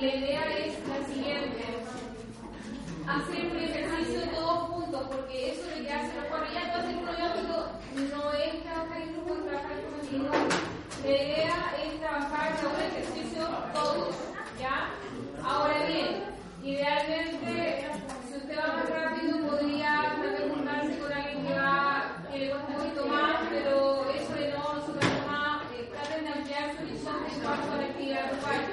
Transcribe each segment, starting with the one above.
la idea es la siguiente: hacer un ejercicio todos juntos, porque eso de que hacen los haces uno y otro, no es trabajar en grupo, trabajar en colectivo. La idea es trabajar en un ejercicio todos, ¿ya? Ahora bien, idealmente, si usted va más rápido, podría también juntarse con alguien que va, que le cuesta un poquito más, pero eso de no, nosotros más, eh, traten de ampliar su horizonte en cuanto a actividad grupal.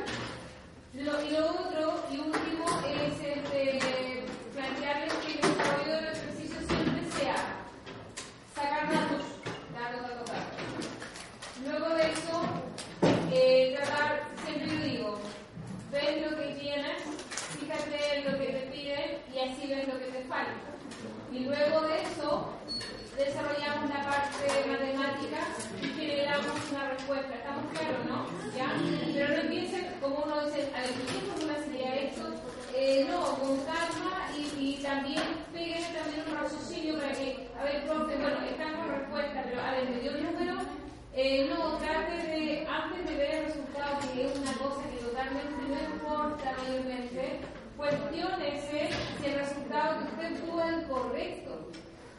Y lo otro, y último, es este, plantearles que el desarrollo del ejercicio siempre sea sacar datos, datos, datos, datos. Luego de eso, eh, tratar, siempre yo digo, ves lo que tienes, fíjate en lo que te piden y así ves lo que te falta. Y luego de eso, desarrollamos la parte una ¿Estamos claros, no? Pero no empiecen, como uno dice, a ver, ¿qué fórmula sería esto? Eh, no, con calma y, también peguen también un raciocinio para que, a ver, profe, bueno, están con respuesta, pero a ver, me dio el número, eh, no, trate de, antes de ver el resultado, que es una cosa que totalmente no importa mayormente, cuestiónese si el resultado que usted tuvo es correcto.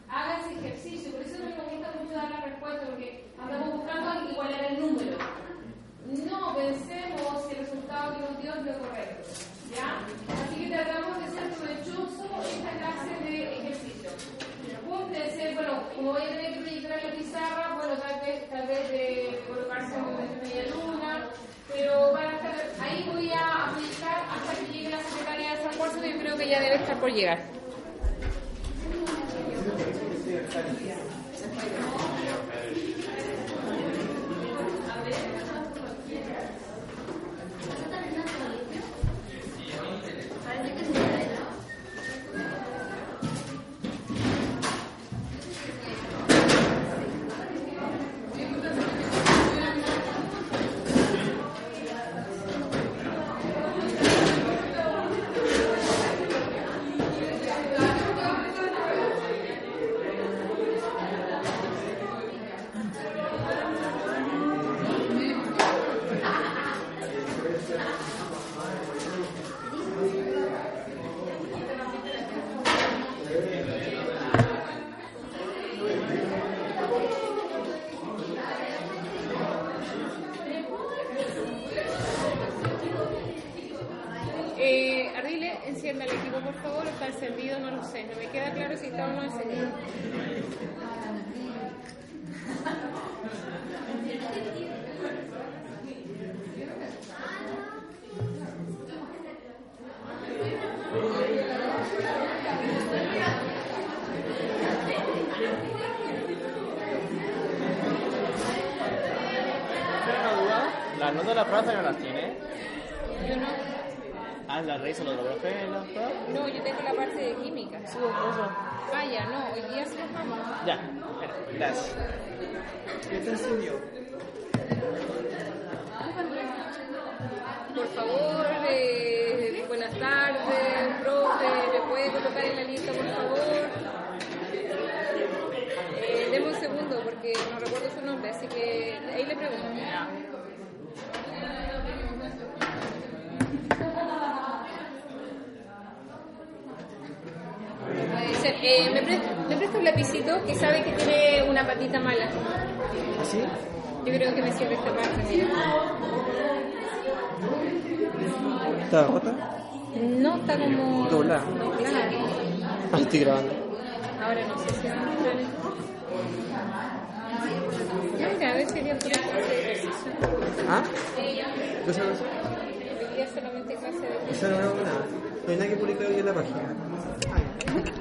Haga ese ejercicio, por eso me gusta mucho dar la respuesta, porque andamos buscando igualar el número. No pensemos si el resultado que nos dio es lo correcto. ¿Ya? Así que tratamos de ser provechoso esta clase de ejercicio. Júntense, bueno, como voy a tener que proyectar en la pizarra, bueno, tal vez, tal vez de colocarse en movimiento media luna, pero van a estar, ahí voy a aplicar hasta que llegue la secretaria de San Cuarzo, ya debe estar por llegar. Encienda el equipo, por favor. ¿Está encendido? No lo sé. No me queda claro si está o no encendido. Las notas de la prueba no las tiene. Ah, las revisan los profe en las pruebas. No, yo tengo la parte de química. Sí, eso. Ah, ya, no. Hoy día los vamos. Ya, gracias. ¿Qué te enseñó? Por favor, eh, buenas tardes, profe, ¿me puede colocar en la lista, por favor? Eh, deme un segundo porque no recuerdo su nombre, así que ahí le pregunto. Eh, ¿me, pre- ¿Me presta un lapicito que sabe que tiene una patita mala? ¿Sí? Yo creo que me sirve esta parte. ¿Está rota? No está como... Doblada. Claro. Ah, estoy grabando. Ahora no sé si es Ya, mira, a ver si de ejercicio. ¿Ah? ¿Qué se hace? Hoy día solamente clase de Esa no es nada. No hay nada que publicar hoy en la página. Ay.